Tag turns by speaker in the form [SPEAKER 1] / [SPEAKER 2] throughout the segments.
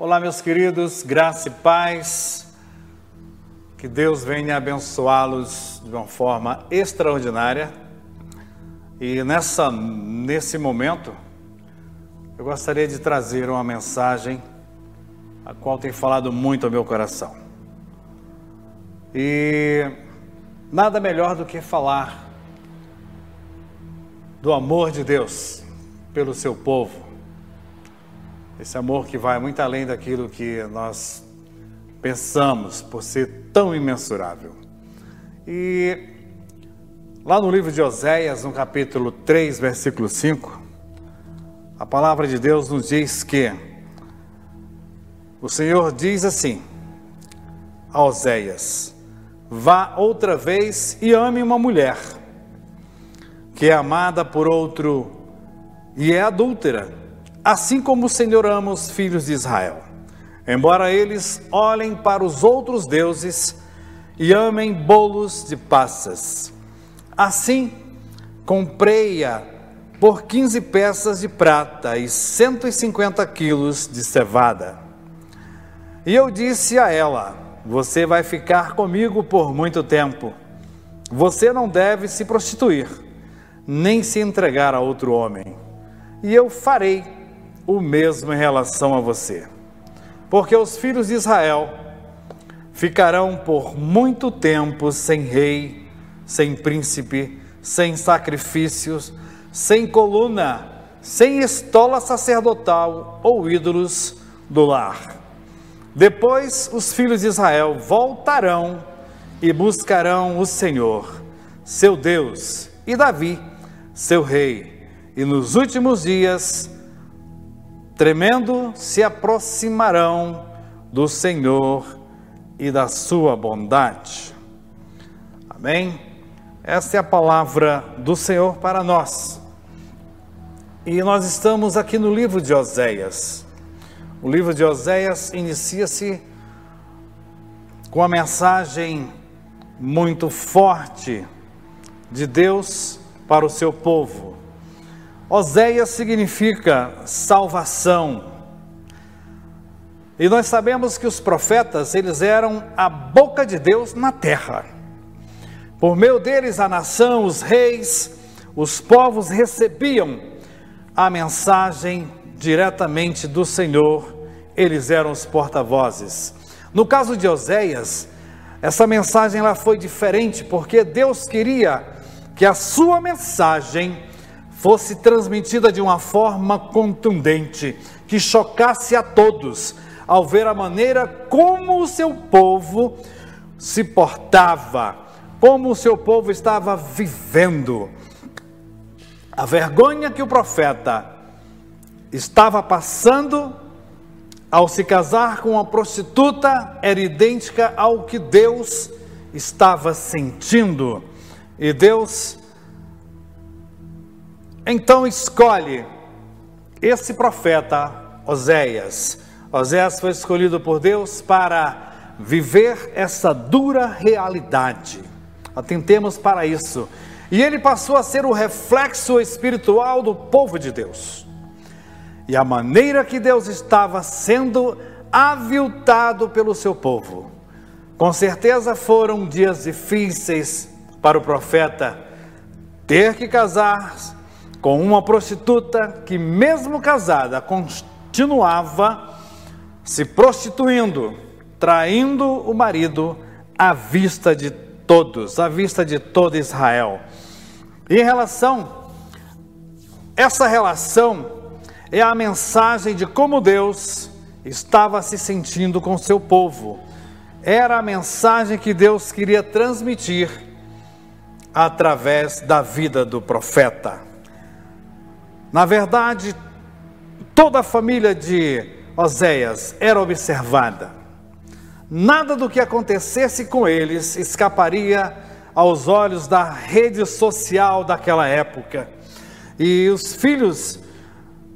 [SPEAKER 1] Olá, meus queridos, graça e paz. Que Deus venha abençoá-los de uma forma extraordinária. E nessa, nesse momento, eu gostaria de trazer uma mensagem a qual tem falado muito ao meu coração. E nada melhor do que falar do amor de Deus pelo seu povo esse amor que vai muito além daquilo que nós pensamos, por ser tão imensurável. E lá no livro de Oséias, no capítulo 3, versículo 5, a palavra de Deus nos diz que o Senhor diz assim a Oséias: Vá outra vez e ame uma mulher que é amada por outro e é adúltera assim como o Senhor ama os filhos de Israel. Embora eles olhem para os outros deuses e amem bolos de passas. Assim, comprei-a por 15 peças de prata e 150 quilos de cevada. E eu disse a ela: Você vai ficar comigo por muito tempo. Você não deve se prostituir, nem se entregar a outro homem. E eu farei o mesmo em relação a você. Porque os filhos de Israel ficarão por muito tempo sem rei, sem príncipe, sem sacrifícios, sem coluna, sem estola sacerdotal ou ídolos do lar. Depois os filhos de Israel voltarão e buscarão o Senhor, seu Deus, e Davi, seu rei, e nos últimos dias tremendo, se aproximarão do Senhor e da sua bondade. Amém? Essa é a palavra do Senhor para nós. E nós estamos aqui no livro de Oséias. O livro de Oséias inicia-se com a mensagem muito forte de Deus para o seu povo. Oséias significa salvação. E nós sabemos que os profetas, eles eram a boca de Deus na terra. Por meio deles, a nação, os reis, os povos recebiam a mensagem diretamente do Senhor, eles eram os porta-vozes. No caso de Oséias, essa mensagem lá foi diferente, porque Deus queria que a sua mensagem fosse transmitida de uma forma contundente, que chocasse a todos, ao ver a maneira como o seu povo se portava, como o seu povo estava vivendo. A vergonha que o profeta estava passando ao se casar com uma prostituta era idêntica ao que Deus estava sentindo. E Deus então escolhe esse profeta Oséias. Oséias foi escolhido por Deus para viver essa dura realidade. Atentemos para isso. E ele passou a ser o reflexo espiritual do povo de Deus. E a maneira que Deus estava sendo aviltado pelo seu povo. Com certeza foram dias difíceis para o profeta ter que casar com uma prostituta que, mesmo casada, continuava se prostituindo, traindo o marido à vista de todos, à vista de todo Israel. E em relação, essa relação é a mensagem de como Deus estava se sentindo com seu povo. Era a mensagem que Deus queria transmitir através da vida do profeta. Na verdade, toda a família de Oséias era observada. Nada do que acontecesse com eles escaparia aos olhos da rede social daquela época. E os filhos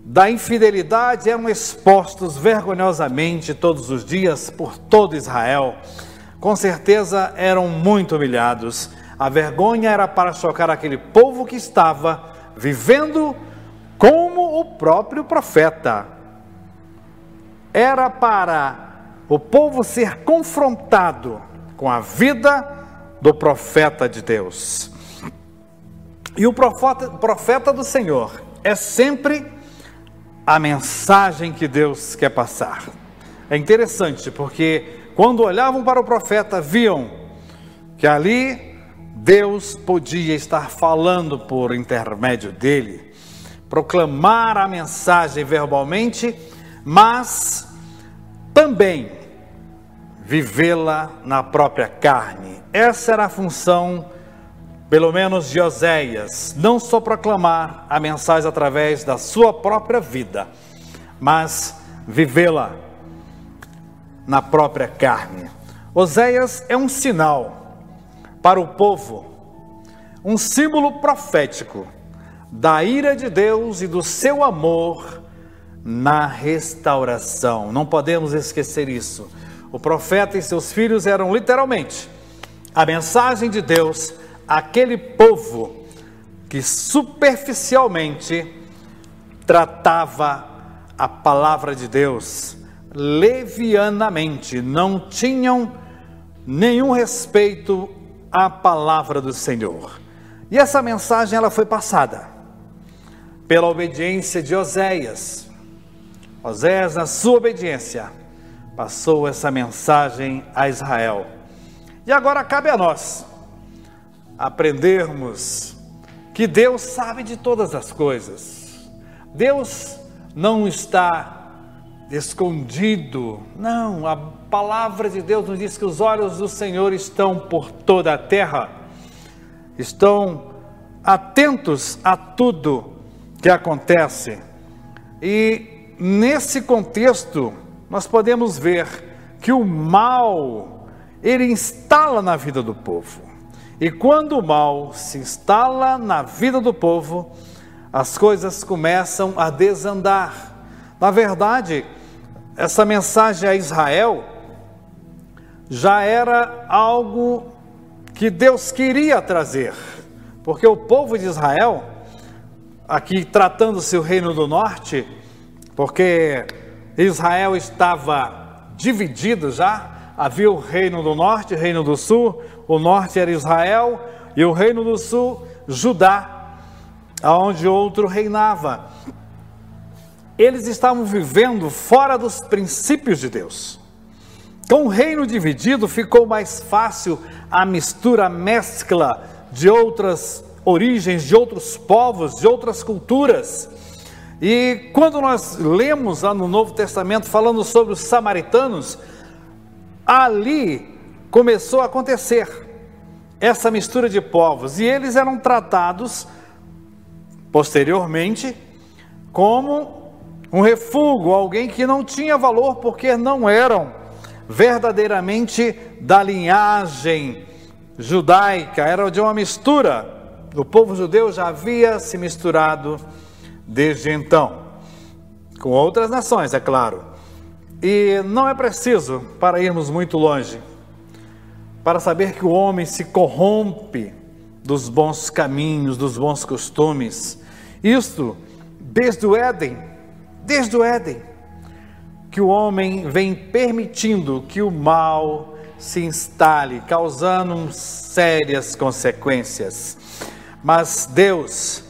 [SPEAKER 1] da infidelidade eram expostos vergonhosamente todos os dias por todo Israel. Com certeza eram muito humilhados. A vergonha era para chocar aquele povo que estava vivendo como o próprio profeta. era para o povo ser confrontado com a vida do profeta de Deus. E o profeta, profeta do Senhor é sempre a mensagem que Deus quer passar. É interessante porque quando olhavam para o profeta, viam que ali Deus podia estar falando por intermédio dele, proclamar a mensagem verbalmente, mas também vivê-la na própria carne. Essa era a função, pelo menos de Oséias, não só proclamar a mensagem através da sua própria vida, mas vivê-la na própria carne. Oséias é um sinal para o povo, um símbolo profético da ira de Deus e do seu amor na restauração. Não podemos esquecer isso. O profeta e seus filhos eram literalmente a mensagem de Deus àquele povo que superficialmente tratava a palavra de Deus levianamente, não tinham nenhum respeito à palavra do Senhor. E essa mensagem ela foi passada pela obediência de Oséias. Oséias, na sua obediência, passou essa mensagem a Israel. E agora cabe a nós aprendermos que Deus sabe de todas as coisas. Deus não está escondido. Não, a palavra de Deus nos diz que os olhos do Senhor estão por toda a terra, estão atentos a tudo que acontece. E nesse contexto, nós podemos ver que o mal ele instala na vida do povo. E quando o mal se instala na vida do povo, as coisas começam a desandar. Na verdade, essa mensagem a Israel já era algo que Deus queria trazer, porque o povo de Israel, aqui tratando seu reino do norte, porque Israel estava dividido já, havia o reino do norte, o reino do sul, o norte era Israel e o reino do sul, Judá, aonde outro reinava eles estavam vivendo fora dos princípios de Deus. Com o reino dividido, ficou mais fácil a mistura, a mescla de outras origens, de outros povos, de outras culturas. E quando nós lemos lá no Novo Testamento falando sobre os samaritanos, ali começou a acontecer essa mistura de povos e eles eram tratados posteriormente como um refúgio, alguém que não tinha valor porque não eram verdadeiramente da linhagem judaica, era de uma mistura. O povo judeu já havia se misturado desde então, com outras nações, é claro. E não é preciso, para irmos muito longe, para saber que o homem se corrompe dos bons caminhos, dos bons costumes. Isto desde o Éden desde o Éden, que o homem vem permitindo que o mal se instale, causando sérias consequências. Mas Deus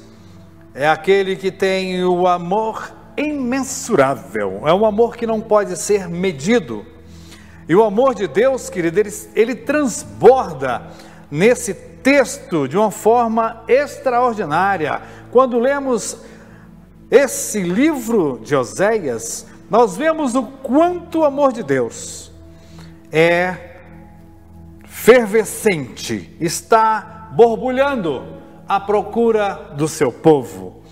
[SPEAKER 1] é aquele que tem o amor imensurável, é um amor que não pode ser medido. E o amor de Deus, querido, ele, ele transborda nesse texto de uma forma extraordinária. Quando lemos esse livro de Oséias, nós vemos o quanto o amor de Deus é fervescente, está borbulhando à procura do seu povo,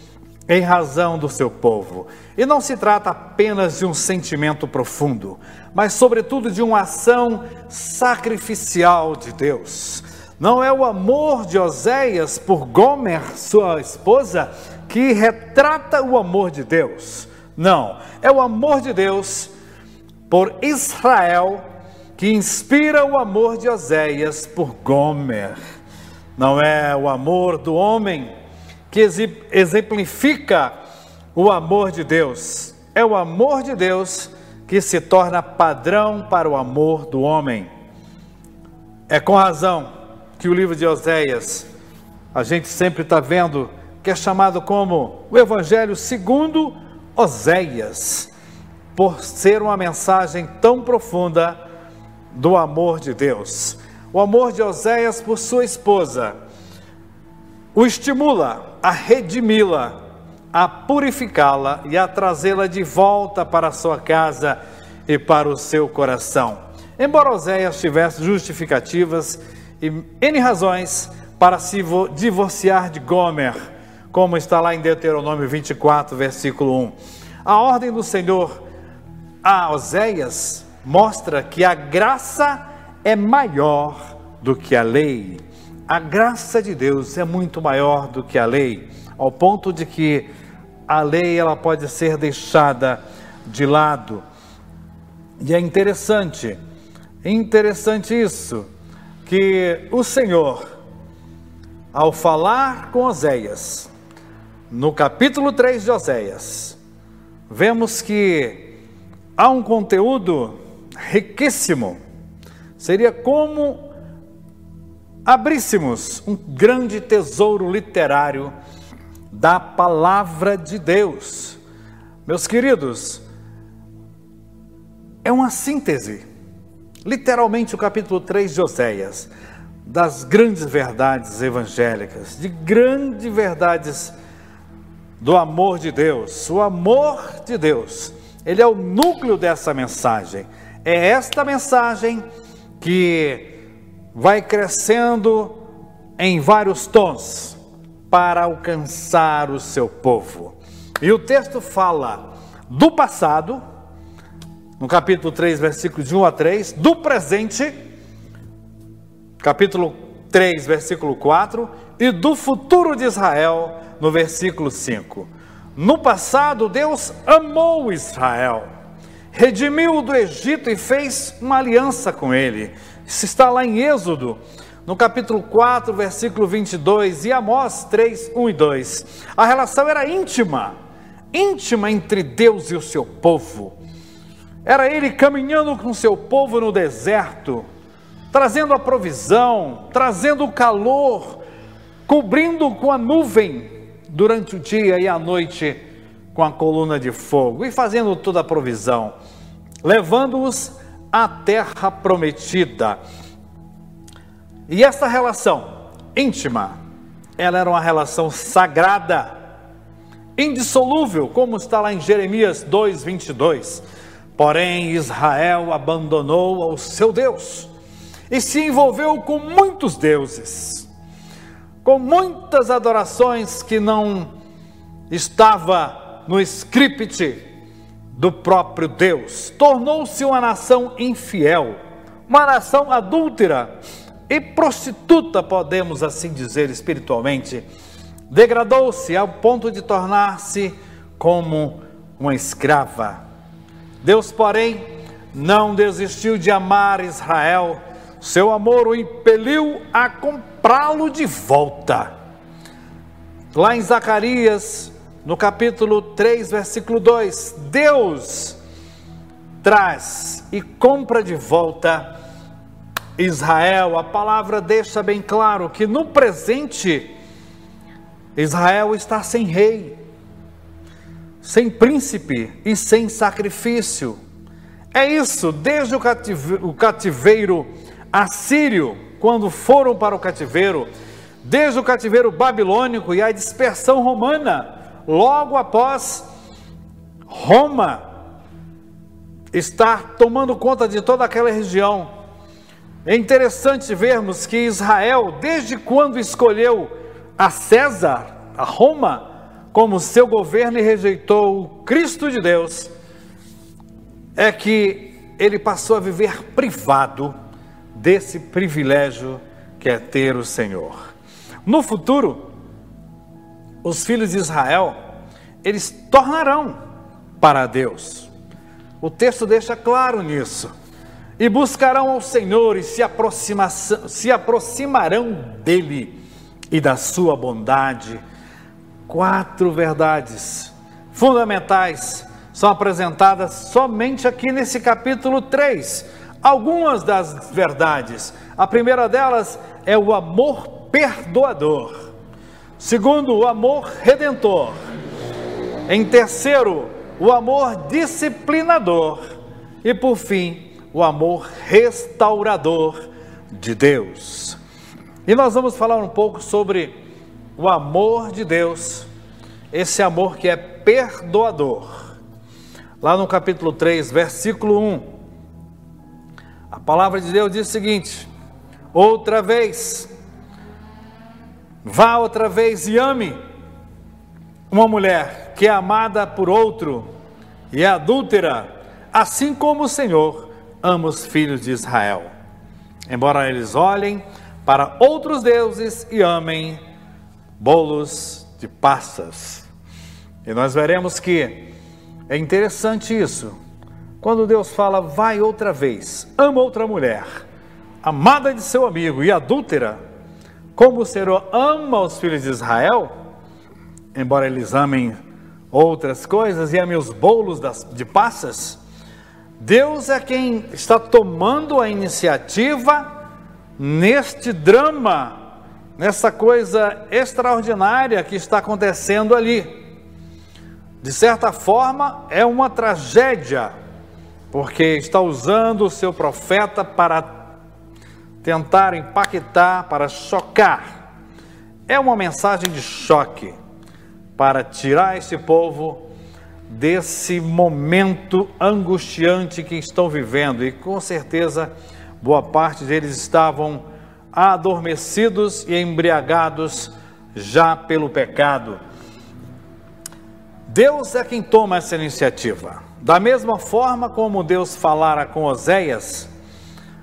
[SPEAKER 1] em razão do seu povo. E não se trata apenas de um sentimento profundo, mas, sobretudo, de uma ação sacrificial de Deus. Não é o amor de Oséias por Gomer, sua esposa, que retrata o amor de Deus. Não, é o amor de Deus por Israel que inspira o amor de Oséias por Gomer. Não é o amor do homem que exemplifica o amor de Deus. É o amor de Deus que se torna padrão para o amor do homem. É com razão que o livro de Oséias, a gente sempre está vendo que é chamado como o Evangelho segundo Oséias, por ser uma mensagem tão profunda do amor de Deus. O amor de Oséias por sua esposa o estimula a redimi-la, a purificá-la e a trazê-la de volta para sua casa e para o seu coração. Embora Oséias tivesse justificativas e N razões para se divorciar de Gomer, como está lá em Deuteronômio 24, versículo 1. A ordem do Senhor a Oséias mostra que a graça é maior do que a lei. A graça de Deus é muito maior do que a lei, ao ponto de que a lei ela pode ser deixada de lado. E é interessante, interessante isso, que o Senhor, ao falar com Oséias, no capítulo 3 de Oséias, vemos que há um conteúdo riquíssimo. Seria como abríssemos um grande tesouro literário da palavra de Deus. Meus queridos, é uma síntese, literalmente o capítulo 3 de Oséias, das grandes verdades evangélicas, de grandes verdades do amor de Deus. O amor de Deus, ele é o núcleo dessa mensagem. É esta mensagem que vai crescendo em vários tons para alcançar o seu povo. E o texto fala do passado, no capítulo 3, versículos de 1 a 3, do presente, capítulo 3, versículo 4, e do futuro de Israel, no versículo 5. No passado, Deus amou Israel, redimiu-o do Egito e fez uma aliança com ele isso está lá em Êxodo, no capítulo 4, versículo 22, e Amós 3, 1 e 2. A relação era íntima, íntima entre Deus e o seu povo. Era ele caminhando com seu povo no deserto, trazendo a provisão, trazendo o calor, cobrindo com a nuvem durante o dia e a noite com a coluna de fogo e fazendo toda a provisão, levando-os a terra prometida. E essa relação íntima, ela era uma relação sagrada, indissolúvel, como está lá em Jeremias 2:22. Porém, Israel abandonou ao seu Deus e se envolveu com muitos deuses, com muitas adorações que não estava no script do próprio Deus. Tornou-se uma nação infiel, uma nação adúltera e prostituta, podemos assim dizer espiritualmente. Degradou-se ao ponto de tornar-se como uma escrava. Deus, porém, não desistiu de amar Israel. Seu amor o impeliu a comprá-lo de volta. Lá em Zacarias no capítulo 3, versículo 2, Deus traz e compra de volta Israel. A palavra deixa bem claro que no presente Israel está sem rei, sem príncipe e sem sacrifício. É isso, desde o cativeiro, o cativeiro assírio, quando foram para o cativeiro, desde o cativeiro babilônico e a dispersão romana logo após Roma estar tomando conta de toda aquela região. É interessante vermos que Israel, desde quando escolheu a César, a Roma, como seu governo e rejeitou o Cristo de Deus, é que ele passou a viver privado desse privilégio que é ter o Senhor. No futuro, os filhos de Israel, eles tornarão para Deus. O texto deixa claro nisso. E buscarão ao Senhor e se, se aproximarão dele e da sua bondade. Quatro verdades fundamentais são apresentadas somente aqui nesse capítulo 3. Algumas das verdades. A primeira delas é o amor perdoador. Segundo, o amor redentor. Em terceiro, o amor disciplinador. E por fim, o amor restaurador de Deus. E nós vamos falar um pouco sobre o amor de Deus, esse amor que é perdoador. Lá no capítulo 3, versículo 1, a palavra de Deus diz o seguinte: outra vez, vá outra vez e ame uma mulher que é amada por outro e é adúltera, assim como o Senhor ama os filhos de Israel. Embora eles olhem para outros deuses e amem bolos de passas. E nós veremos que é interessante isso. Quando Deus fala, vai outra vez, ama outra mulher, amada de seu amigo e adúltera, como o Senhor ama os filhos de Israel, embora eles amem outras coisas e amem os bolos das, de passas, Deus é quem está tomando a iniciativa neste drama, nessa coisa extraordinária que está acontecendo ali. De certa forma, é uma tragédia, porque está usando o seu profeta para tentar impactar, para chocar. É uma mensagem de choque para tirar esse povo desse momento angustiante que estão vivendo e com certeza boa parte deles estavam adormecidos e embriagados já pelo pecado. Deus é quem toma essa iniciativa. Da mesma forma como Deus falara com Oséias,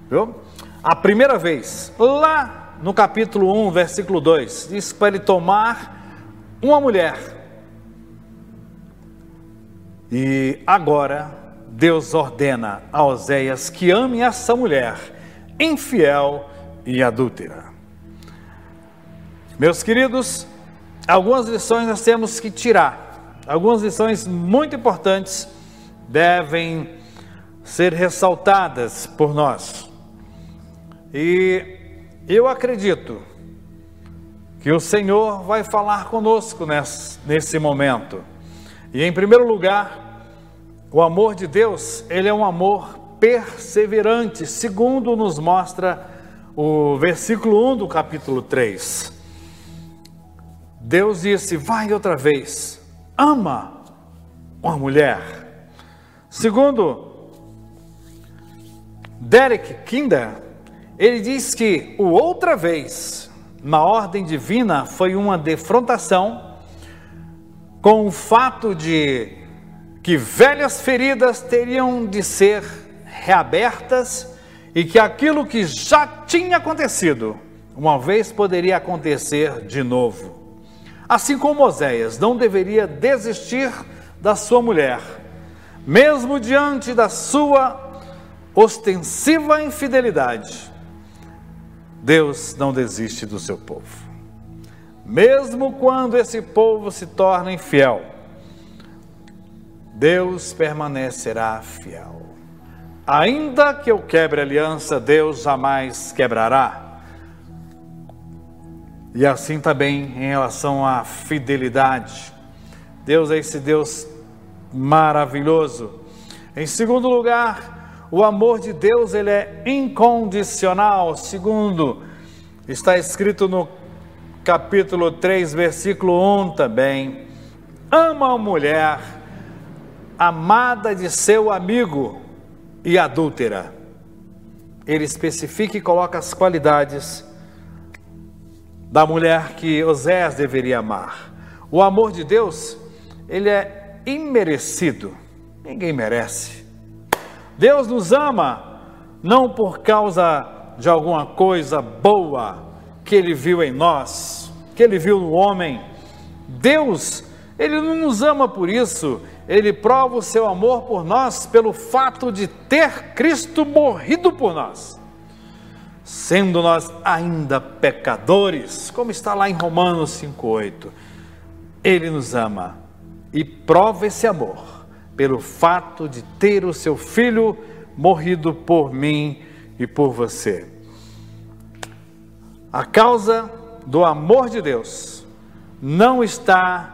[SPEAKER 1] viu? A primeira vez, lá no capítulo 1, versículo 2, diz para ele tomar uma mulher e agora Deus ordena a Oséias que ame essa mulher infiel e adúltera. Meus queridos, algumas lições nós temos que tirar. Algumas lições muito importantes devem ser ressaltadas por nós. E eu acredito que o Senhor vai falar conosco nesse, nesse momento. E em primeiro lugar, o amor de Deus, ele é um amor perseverante, segundo nos mostra o versículo 1 do capítulo 3. Deus disse: Vai outra vez, ama uma mulher. Segundo Derek Kinder, ele diz que o outra vez, na ordem divina, foi uma defrontação com o fato de que velhas feridas teriam de ser reabertas e que aquilo que já tinha acontecido, uma vez poderia acontecer de novo. Assim como Oséias não deveria desistir da sua mulher, mesmo diante da sua ostensiva infidelidade, Deus não desiste do seu povo mesmo quando esse povo se torna infiel, Deus permanecerá fiel. Ainda que eu quebre aliança, Deus jamais quebrará. E assim também em relação à fidelidade. Deus é esse Deus maravilhoso. Em segundo lugar, o amor de Deus ele é incondicional. Segundo, está escrito no capítulo 3, versículo 1 também. Ama a mulher amada de seu amigo e adúltera. Ele especifica e coloca as qualidades da mulher que Osés deveria amar. O amor de Deus, ele é imerecido. Ninguém merece. Deus nos ama não por causa de alguma coisa boa que ele viu em nós, que ele viu no homem. Deus, ele não nos ama por isso, ele prova o seu amor por nós pelo fato de ter Cristo morrido por nós. Sendo nós ainda pecadores, como está lá em Romanos 5,8, Ele nos ama e prova esse amor, pelo fato de ter o seu filho morrido por mim e por você. A causa do amor de Deus não está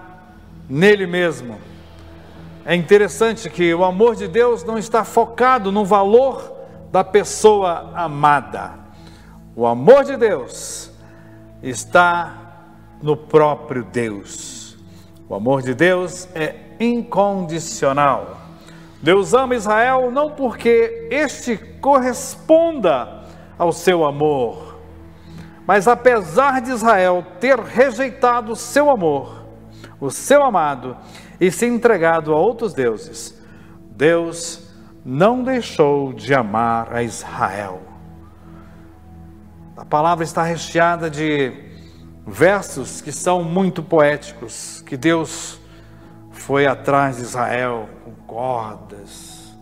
[SPEAKER 1] nele mesmo. É interessante que o amor de Deus não está focado no valor da pessoa amada. O amor de Deus está no próprio Deus. O amor de Deus é incondicional. Deus ama Israel não porque este corresponda ao seu amor, mas apesar de Israel ter rejeitado o seu amor, o seu amado, e se entregado a outros deuses, Deus não deixou de amar a Israel. A palavra está recheada de versos que são muito poéticos, que Deus foi atrás de Israel com cordas.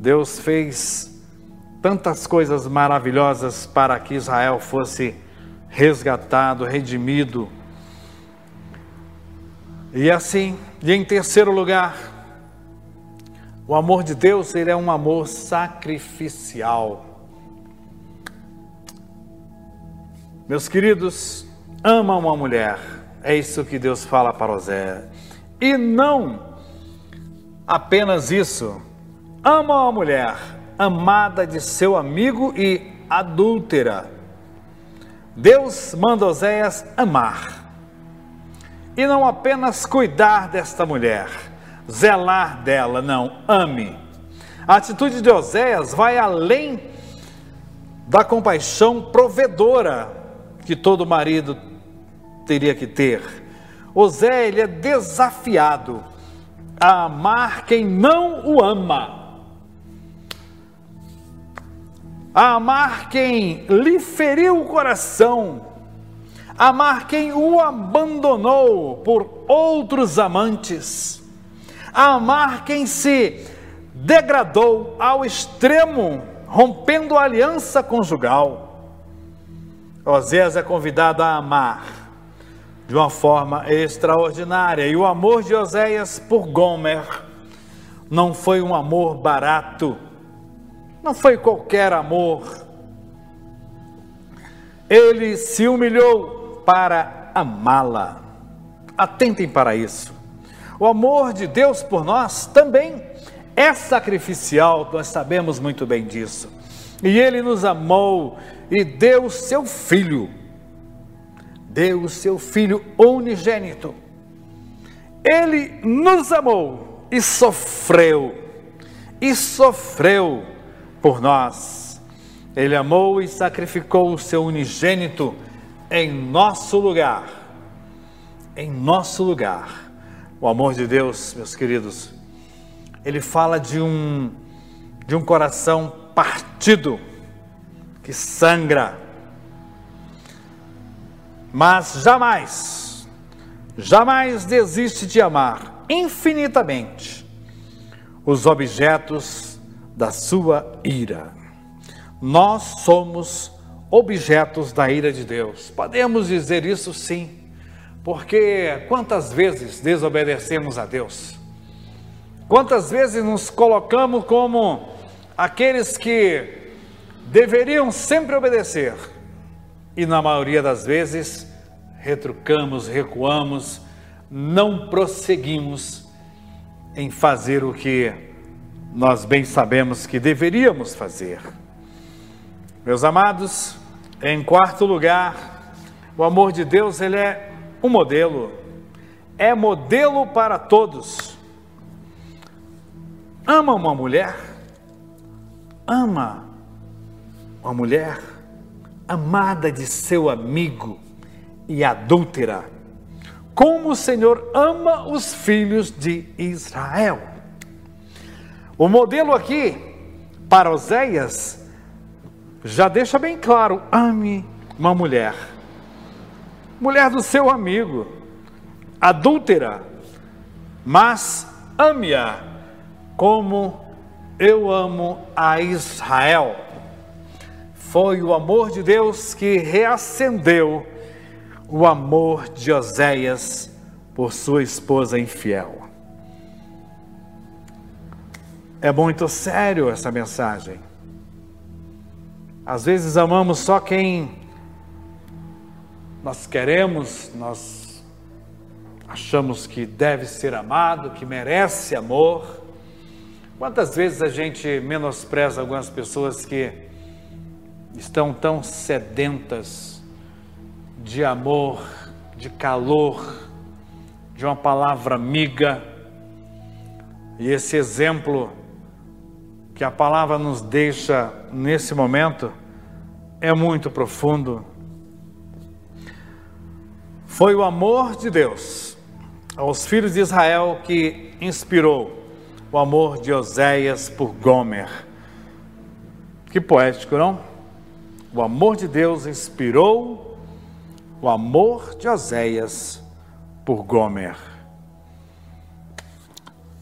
[SPEAKER 1] Deus fez tantas coisas maravilhosas para que Israel fosse resgatado, redimido. E assim, e em terceiro lugar, o amor de Deus, ele é um amor sacrificial. Meus queridos, ama uma mulher. É isso que Deus fala para Osé. E não apenas isso. Ama uma mulher, amada de seu amigo e adúltera. Deus manda Oséias amar. E não apenas cuidar desta mulher, zelar dela, não, ame. A atitude de Oséias vai além da compaixão provedora que todo marido teria que ter. Osé, ele é desafiado a amar quem não o ama. A amar quem lhe feriu o coração. A amar quem o abandonou por outros amantes. A amar quem se degradou ao extremo, rompendo a aliança conjugal. Oséias é convidado a amar de uma forma extraordinária. E o amor de Oséias por Gomer não foi um amor barato, não foi qualquer amor. Ele se humilhou para amá-la. Atentem para isso. O amor de Deus por nós também é sacrificial, nós sabemos muito bem disso. E ele nos amou e deu seu filho deu o seu Filho unigênito. Ele nos amou e sofreu, e sofreu por nós. Ele amou e sacrificou o seu unigênito em nosso lugar. Em nosso lugar. O amor de Deus, meus queridos, ele fala de um de um coração partido que sangra mas jamais, jamais desiste de amar infinitamente os objetos da sua ira. Nós somos objetos da ira de Deus. Podemos dizer isso sim, porque quantas vezes desobedecemos a Deus? Quantas vezes nos colocamos como aqueles que deveriam sempre obedecer, e na maioria das vezes retrucamos, recuamos, não prosseguimos em fazer o que nós bem sabemos que deveríamos fazer. Meus amados, em quarto lugar, o amor de Deus ele é um modelo, é modelo para todos. Ama uma mulher, ama uma mulher amada de seu amigo e adúltera, como o Senhor ama os filhos de Israel. O modelo aqui, para Oséias, já deixa bem claro: ame uma mulher, mulher do seu amigo, adúltera, mas ame-a como eu amo a Israel. Foi o amor de Deus que reacendeu o amor de Oséias por sua esposa infiel. É muito sério essa mensagem. Às vezes amamos só quem nós queremos, nós achamos que deve ser amado, que merece amor. Quantas vezes a gente menospreza algumas pessoas que estão tão sedentas de amor, de calor, de uma palavra amiga. E esse exemplo que a palavra nos deixa nesse momento é muito profundo. Foi o amor de Deus aos filhos de Israel que inspirou o amor de Oséias por Gomer. Que poético, não? O amor de Deus inspirou o amor de Oséias por Gomer.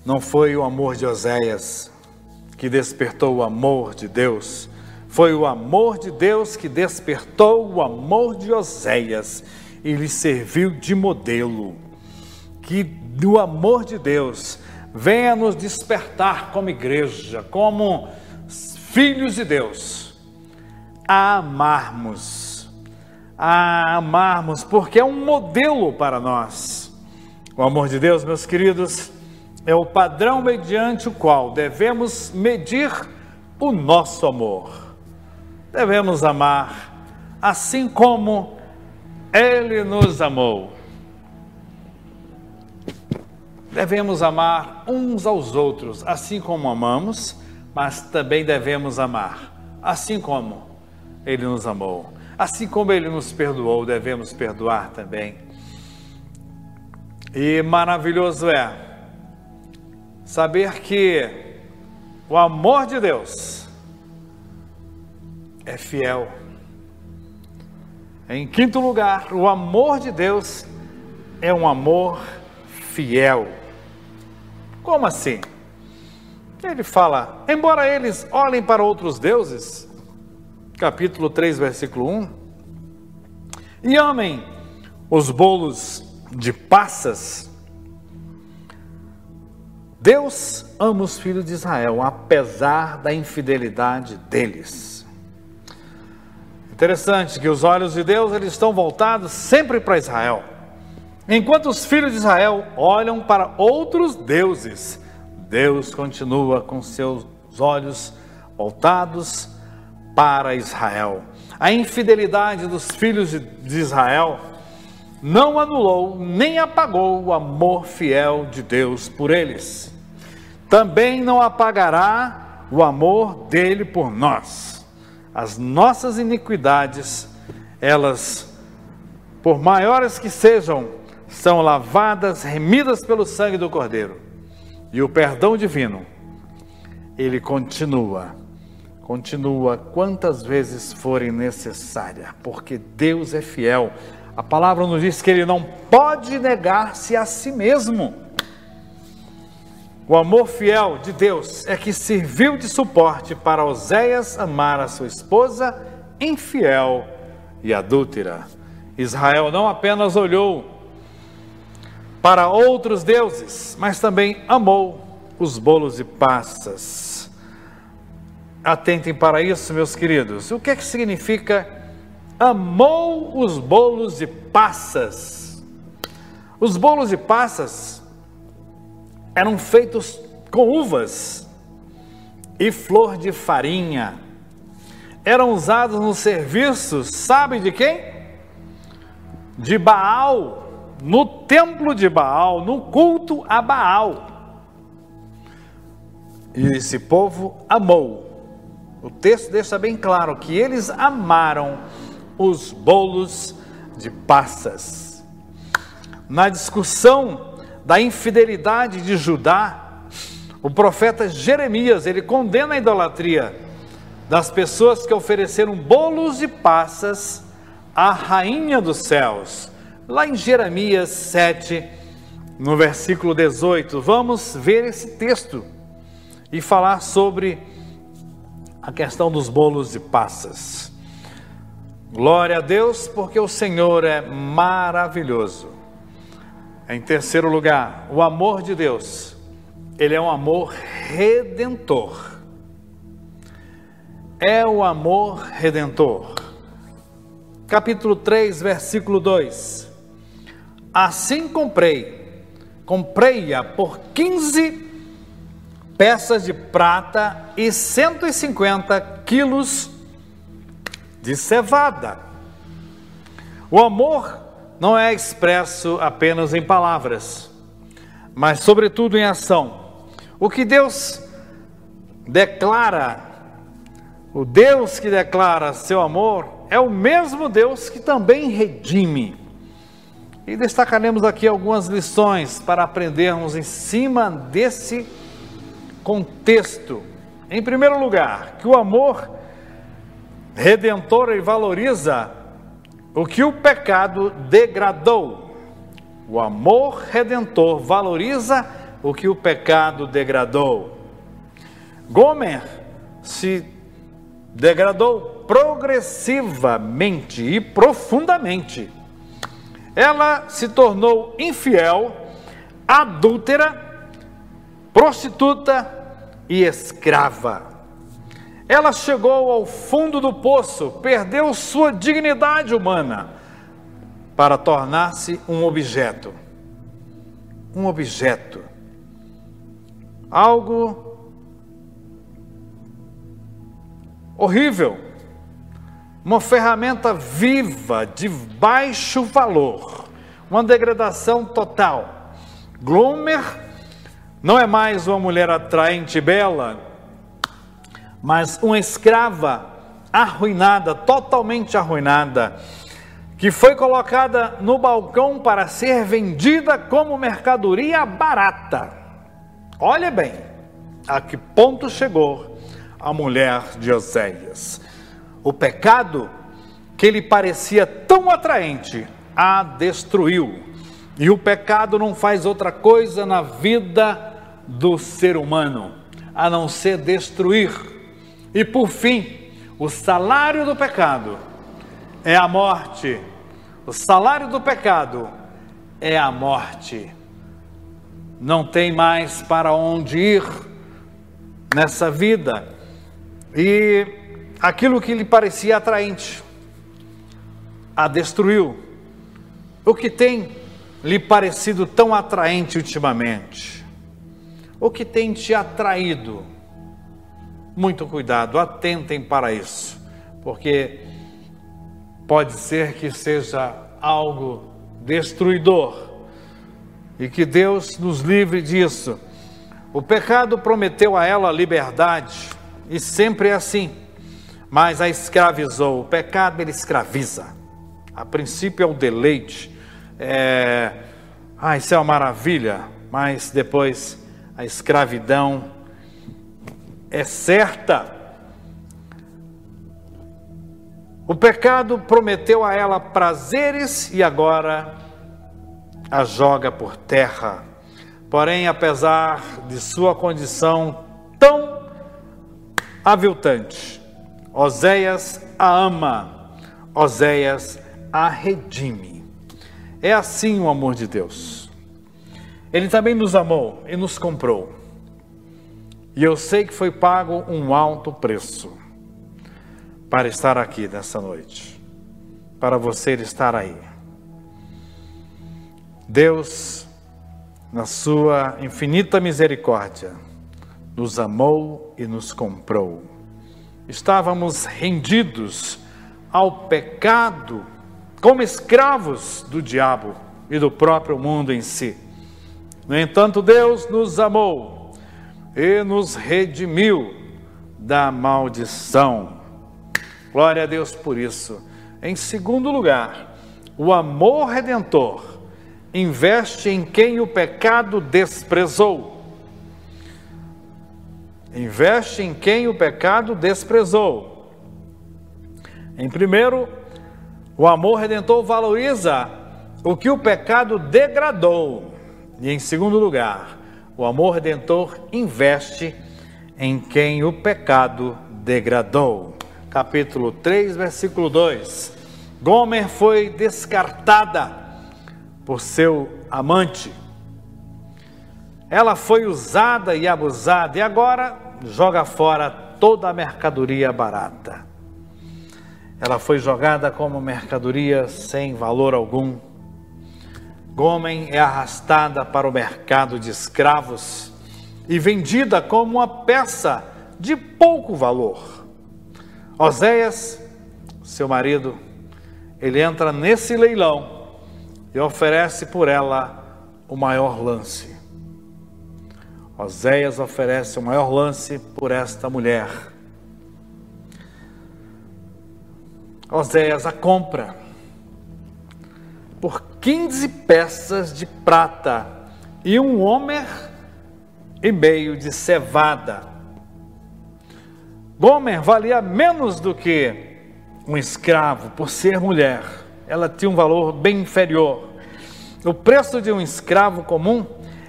[SPEAKER 1] Não foi o amor de Oséias que despertou o amor de Deus, foi o amor de Deus que despertou o amor de Oséias e lhe serviu de modelo. Que do amor de Deus venha nos despertar como igreja, como filhos de Deus, a amarmos, a amarmos, porque é um modelo para nós. O amor de Deus, meus queridos, é o padrão mediante o qual devemos medir o nosso amor. Devemos amar assim como Ele nos amou. Devemos amar uns aos outros, assim como amamos, mas também devemos amar, assim como Ele nos amou. Assim como Ele nos perdoou, devemos perdoar também. E maravilhoso é saber que o amor de Deus é fiel. Em quinto lugar, o amor de Deus é um amor fiel. Como assim? Ele fala: embora eles olhem para outros deuses, capítulo 3, versículo 1, e amem os bolos de passas, Deus ama os filhos de Israel, apesar da infidelidade deles. Interessante que os olhos de Deus eles estão voltados sempre para Israel. Enquanto os filhos de Israel olham para outros deuses, Deus continua com seus olhos voltados para Israel. A infidelidade dos filhos de Israel não anulou nem apagou o amor fiel de Deus por eles. Também não apagará o amor dele por nós. As nossas iniquidades, elas, por maiores que sejam, são lavadas, remidas pelo sangue do Cordeiro. E o perdão divino, ele continua, continua quantas vezes forem necessária, porque Deus é fiel a palavra nos diz que ele não pode negar-se a si mesmo. O amor fiel de Deus é que serviu de suporte para Oséias amar a sua esposa infiel e adúltera. Israel não apenas olhou para outros deuses, mas também amou os bolos e passas. Atentem para isso, meus queridos. O que é que significa amou os bolos de passas. Os bolos de passas eram feitos com uvas e flor de farinha. Eram usados nos serviços, sabe de quem? De Baal, no templo de Baal, no culto a Baal. E esse povo amou. O texto deixa bem claro que eles amaram os bolos de passas. Na discussão da infidelidade de Judá, o profeta Jeremias, ele condena a idolatria das pessoas que ofereceram bolos de passas à rainha dos céus. Lá em Jeremias 7, no versículo 18, vamos ver esse texto e falar sobre a questão dos bolos de passas. Glória a Deus, porque o Senhor é maravilhoso. Em terceiro lugar, o amor de Deus ele é um amor redentor. É o amor redentor. Capítulo 3, versículo 2. Assim comprei, comprei-a por 15 peças de prata e 150 quilos de cevada. O amor não é expresso apenas em palavras, mas, sobretudo, em ação. O que Deus declara, o Deus que declara seu amor, é o mesmo Deus que também redime. E destacaremos aqui algumas lições para aprendermos em cima desse contexto. Em primeiro lugar, que o amor redentor ele valoriza o que o pecado degradou. O amor redentor valoriza o que o pecado degradou. Gomer se degradou progressivamente e profundamente. Ela se tornou infiel, adúltera, prostituta e escrava. Ela chegou ao fundo do poço, perdeu sua dignidade humana para tornar-se um objeto. Um objeto algo horrível, uma ferramenta viva de baixo valor, uma degradação total. Gloomer não é mais uma mulher atraente e bela, mas uma escrava arruinada, totalmente arruinada, que foi colocada no balcão para ser vendida como mercadoria barata. Olha bem a que ponto chegou a mulher de Oséias. O pecado que lhe parecia tão atraente a destruiu. E o pecado não faz outra coisa na vida do ser humano a não ser destruir. E por fim, o salário do pecado é a morte. O salário do pecado é a morte não tem mais para onde ir nessa vida. E aquilo que lhe parecia atraente, a destruiu. O que tem lhe parecido tão atraente ultimamente? O que tem te atraído? Muito cuidado, atentem para isso, porque pode ser que seja algo destruidor e que Deus nos livre disso. O pecado prometeu a ela liberdade, e sempre é assim, mas a escravizou. O pecado ele escraviza. A princípio é o deleite, é, ah, isso é uma maravilha, mas depois a escravidão é certa. O pecado prometeu a ela prazeres e agora a joga por terra. Porém, apesar de sua condição tão aviltante, Oséias a ama, Oséias a redime. É assim o amor de Deus. Ele também nos amou e nos comprou. E eu sei que foi pago um alto preço para estar aqui nessa noite, para você estar aí. Deus, na sua infinita misericórdia, nos amou e nos comprou. Estávamos rendidos ao pecado, como escravos do diabo e do próprio mundo em si. No entanto, Deus nos amou e nos redimiu da maldição. Glória a Deus por isso. Em segundo lugar, o amor redentor investe em quem o pecado desprezou. Investe em quem o pecado desprezou. Em primeiro, o amor redentor valoriza o que o pecado degradou. E em segundo lugar, o amor redentor investe em quem o pecado degradou. Capítulo 3, versículo 2. Gomer foi descartada por seu amante. ela foi usada e abusada e agora joga fora toda a mercadoria barata. Ela foi jogada como mercadoria sem valor algum. Gomen é arrastada para o mercado de escravos e vendida como uma peça de pouco valor. Oséias, seu marido, ele entra nesse leilão e oferece por ela o maior lance. Oséias oferece o maior lance por esta mulher. Oséias a compra por 15 peças de prata e um homer e meio de cevada. Gomer valia menos do que um escravo por ser mulher. Ela tinha um valor bem inferior. O preço de um escravo comum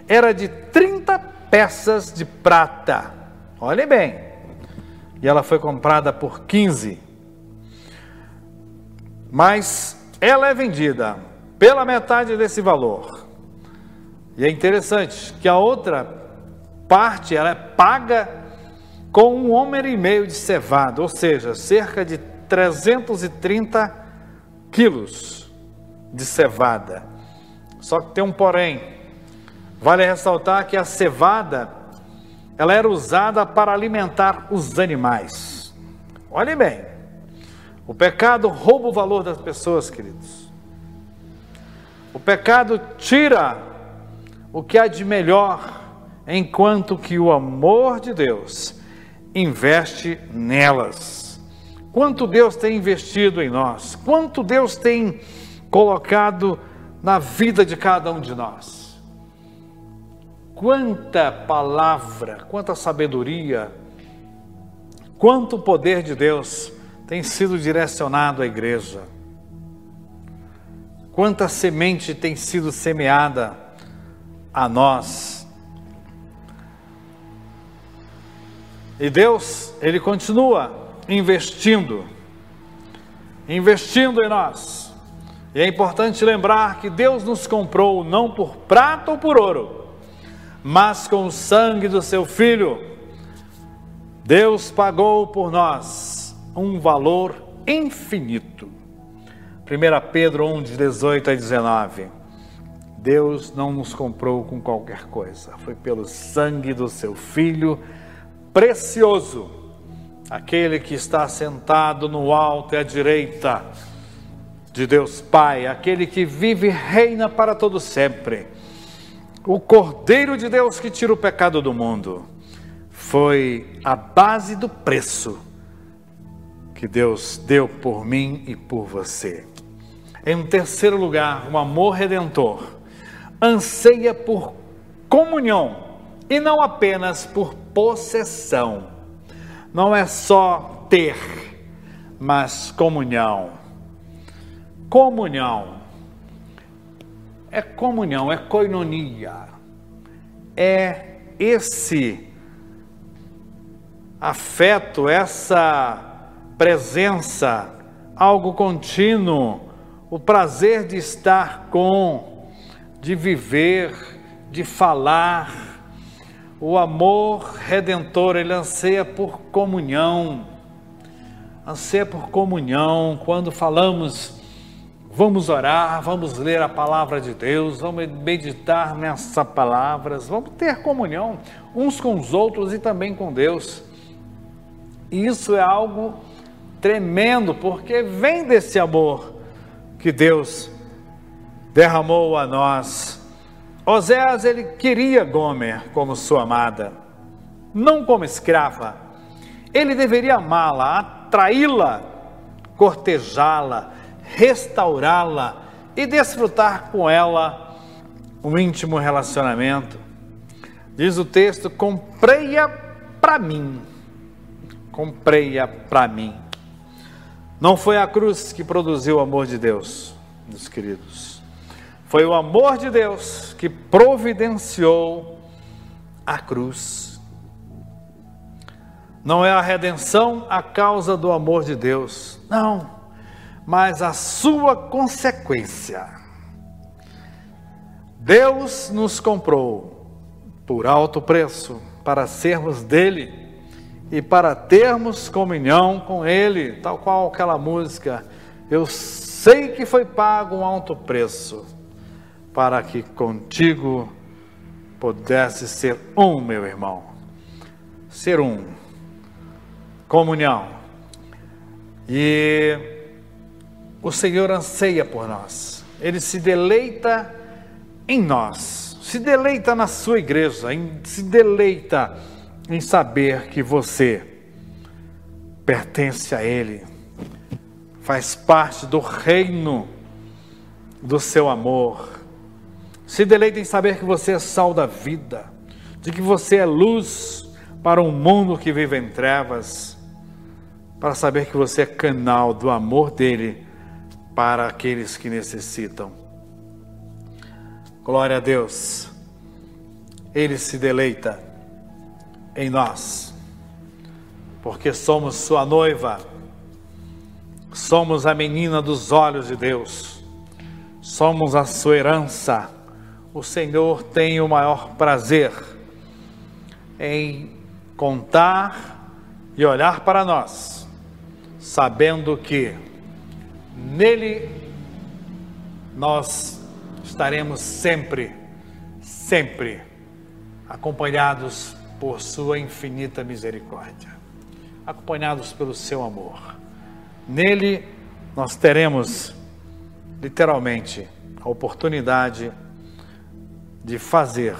[SPEAKER 1] era de 30 peças de prata. Olhem bem. E ela foi comprada por 15. Mas ela é vendida pela metade desse valor. E é interessante que a outra parte ela é paga com um homem e meio de cevada, ou seja, cerca de 330 quilos de cevada. Só que tem um porém. Vale ressaltar que a cevada ela era usada para alimentar os animais. Olhem bem. O pecado rouba o valor das pessoas, queridos. O pecado tira o que há de melhor, enquanto que o amor de Deus investe nelas. Quanto Deus tem investido em nós, quanto Deus tem colocado na vida de cada um de nós. Quanta palavra, quanta sabedoria, quanto poder de Deus tem sido direcionado à igreja. Quanta semente tem sido semeada a nós. E Deus, Ele continua investindo, investindo em nós. E é importante lembrar que Deus nos comprou não por prata ou por ouro, mas com o sangue do seu Filho. Deus pagou por nós um valor infinito. 1 Pedro 1, de 18 a 19. Deus não nos comprou com qualquer coisa, foi pelo sangue do seu Filho precioso, aquele que está sentado no alto e à direita de Deus Pai, aquele que vive e reina para todo sempre. O Cordeiro de Deus que tira o pecado do mundo foi a base do preço que Deus deu por mim e por você. Em terceiro lugar, o amor redentor anseia por comunhão e não apenas por possessão. Não é só ter, mas comunhão. Comunhão. É comunhão, é koinonia. É esse afeto, essa presença, algo contínuo o prazer de estar com, de viver, de falar. O amor redentor, ele anseia por comunhão, anseia por comunhão. Quando falamos, vamos orar, vamos ler a palavra de Deus, vamos meditar nessas palavras, vamos ter comunhão uns com os outros e também com Deus. Isso é algo tremendo, porque vem desse amor que Deus derramou a nós. Oséias ele queria Gomer como sua amada, não como escrava. Ele deveria amá-la, atraí-la, cortejá-la, restaurá-la e desfrutar com ela um íntimo relacionamento. Diz o texto: comprei-a para mim. Comprei-a para mim. Não foi a cruz que produziu o amor de Deus, meus queridos. Foi o amor de Deus que providenciou a cruz. Não é a redenção a causa do amor de Deus, não, mas a sua consequência. Deus nos comprou por alto preço para sermos dele e para termos comunhão com ele, tal qual aquela música. Eu sei que foi pago um alto preço para que contigo pudesse ser um, meu irmão. Ser um. Comunhão. E o Senhor anseia por nós. Ele se deleita em nós. Se deleita na sua igreja, se deleita em saber que você pertence a Ele, faz parte do reino do seu amor se deleita em saber que você é sal da vida, de que você é luz para um mundo que vive em trevas, para saber que você é canal do amor dele para aqueles que necessitam. Glória a Deus. Ele se deleita em nós, porque somos sua noiva, somos a menina dos olhos de Deus, somos a sua herança. O Senhor tem o maior prazer em contar e olhar para nós, sabendo que nele nós estaremos sempre, sempre acompanhados por Sua infinita misericórdia, acompanhados pelo Seu amor. Nele nós teremos, literalmente, a oportunidade de fazer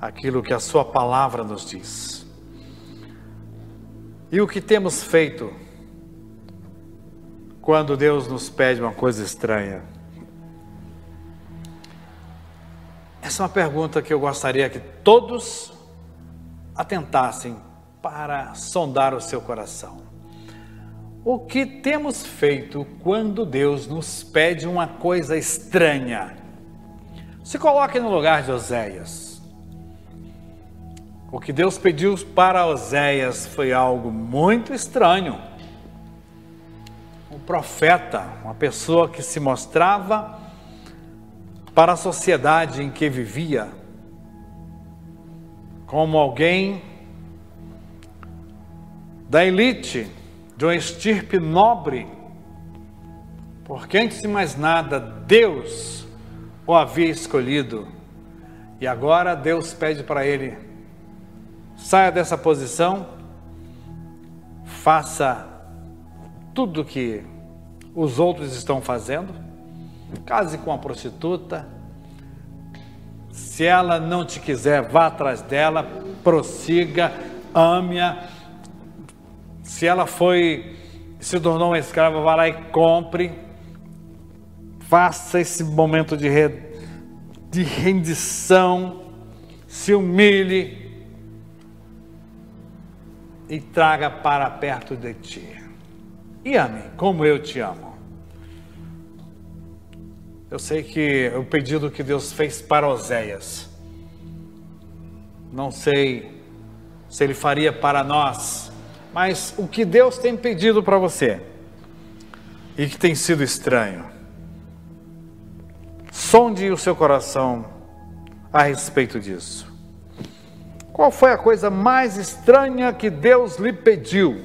[SPEAKER 1] aquilo que a Sua palavra nos diz. E o que temos feito quando Deus nos pede uma coisa estranha? Essa é uma pergunta que eu gostaria que todos atentassem para sondar o seu coração. O que temos feito quando Deus nos pede uma coisa estranha? Se coloque no lugar de Oséias. O que Deus pediu para Oséias foi algo muito estranho. Um profeta, uma pessoa que se mostrava para a sociedade em que vivia como alguém da elite, de uma estirpe nobre, porque antes de mais nada, Deus o havia escolhido. E agora Deus pede para ele: saia dessa posição, faça tudo que os outros estão fazendo, case com a prostituta. Se ela não te quiser, vá atrás dela, prossiga, ame-a. Se ela foi, se tornou uma escrava, vá lá e compre faça esse momento de, re, de rendição, se humilhe e traga para perto de ti. E ame como eu te amo. Eu sei que o pedido que Deus fez para Oséias, não sei se ele faria para nós, mas o que Deus tem pedido para você e que tem sido estranho Sonde o seu coração a respeito disso. Qual foi a coisa mais estranha que Deus lhe pediu?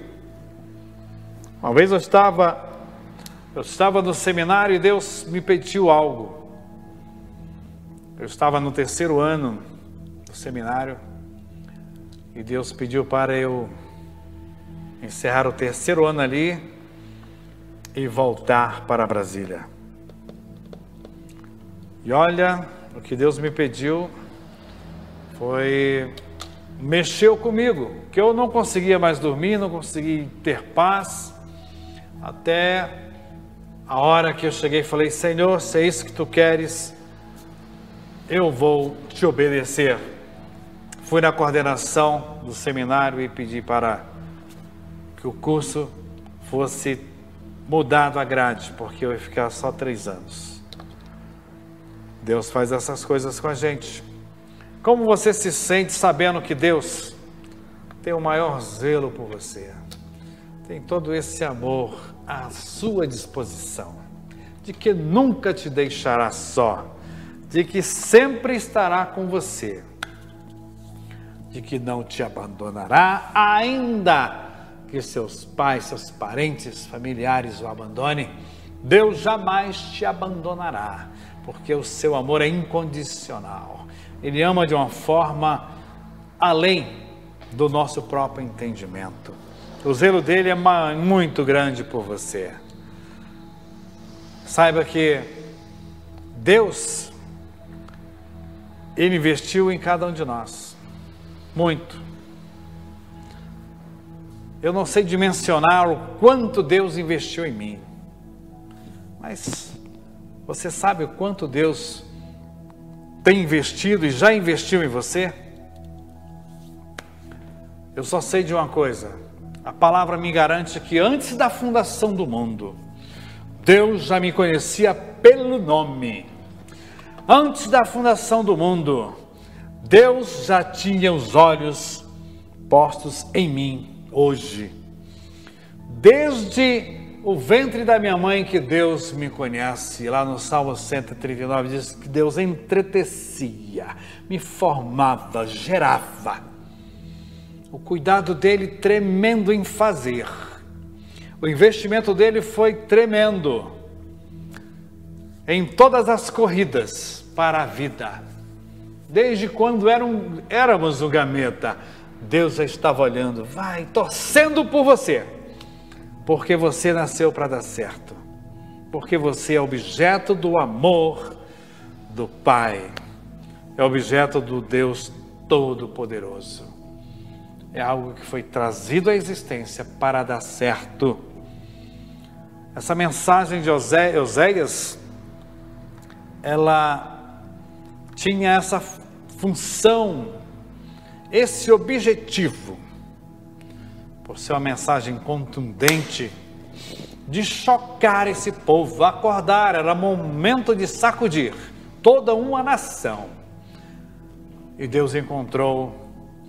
[SPEAKER 1] Uma vez eu estava eu estava no seminário e Deus me pediu algo. Eu estava no terceiro ano do seminário e Deus pediu para eu encerrar o terceiro ano ali e voltar para Brasília. E olha, o que Deus me pediu foi mexeu comigo, que eu não conseguia mais dormir, não conseguia ter paz, até a hora que eu cheguei falei: Senhor, se é isso que tu queres, eu vou te obedecer. Fui na coordenação do seminário e pedi para que o curso fosse mudado a grade, porque eu ia ficar só três anos. Deus faz essas coisas com a gente. Como você se sente sabendo que Deus tem o maior zelo por você, tem todo esse amor à sua disposição, de que nunca te deixará só, de que sempre estará com você. de que não te abandonará, ainda que seus pais, seus parentes, familiares o abandonem. Deus jamais te abandonará, porque o seu amor é incondicional. Ele ama de uma forma além do nosso próprio entendimento. O zelo dele é muito grande por você. Saiba que Deus, Ele investiu em cada um de nós. Muito. Eu não sei dimensionar o quanto Deus investiu em mim. Mas você sabe o quanto Deus tem investido e já investiu em você? Eu só sei de uma coisa: a palavra me garante que antes da fundação do mundo, Deus já me conhecia pelo nome. Antes da fundação do mundo, Deus já tinha os olhos postos em mim hoje. Desde o ventre da minha mãe que Deus me conhece. Lá no Salmo 139 diz que Deus entretecia, me formava, gerava o cuidado dele tremendo em fazer. O investimento dele foi tremendo em todas as corridas para a vida. Desde quando eram, éramos o gameta, Deus já estava olhando, vai, torcendo por você, porque você nasceu para dar certo, porque você é objeto do amor do Pai, é objeto do Deus Todo-Poderoso é algo que foi trazido à existência para dar certo. Essa mensagem de Oséias, ela tinha essa função, esse objetivo, por ser uma mensagem contundente, de chocar esse povo, acordar, era momento de sacudir toda uma nação. E Deus encontrou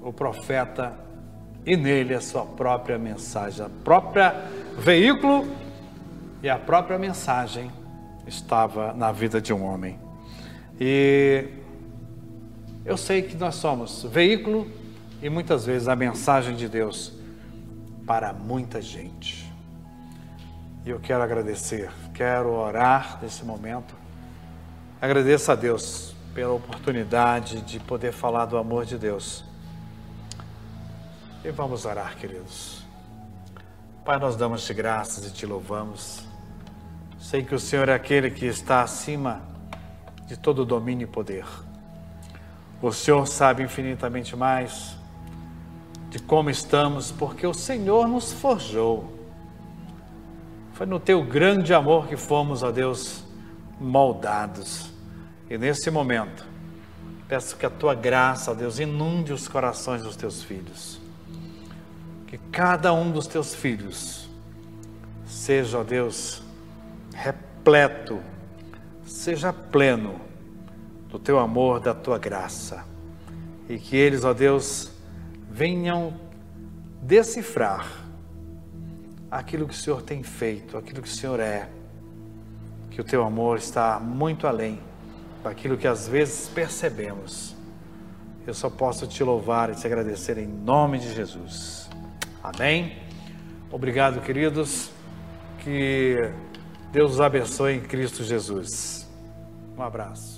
[SPEAKER 1] o profeta e nele a sua própria mensagem, a própria veículo e a própria mensagem estava na vida de um homem. E eu sei que nós somos veículo e muitas vezes a mensagem de Deus para muita gente. E eu quero agradecer, quero orar nesse momento. Agradeço a Deus pela oportunidade de poder falar do amor de Deus e vamos orar, queridos. Pai, nós damos-te graças e te louvamos. Sei que o Senhor é aquele que está acima de todo domínio e poder. O Senhor sabe infinitamente mais de como estamos, porque o Senhor nos forjou. Foi no teu grande amor que fomos, ó Deus, moldados. E nesse momento, peço que a tua graça, Deus, inunde os corações dos teus filhos que cada um dos teus filhos seja, ó Deus, repleto, seja pleno do teu amor, da tua graça. E que eles, ó Deus, venham decifrar aquilo que o Senhor tem feito, aquilo que o Senhor é. Que o teu amor está muito além daquilo que às vezes percebemos. Eu só posso te louvar e te agradecer em nome de Jesus. Amém? Obrigado, queridos. Que Deus os abençoe em Cristo Jesus. Um abraço.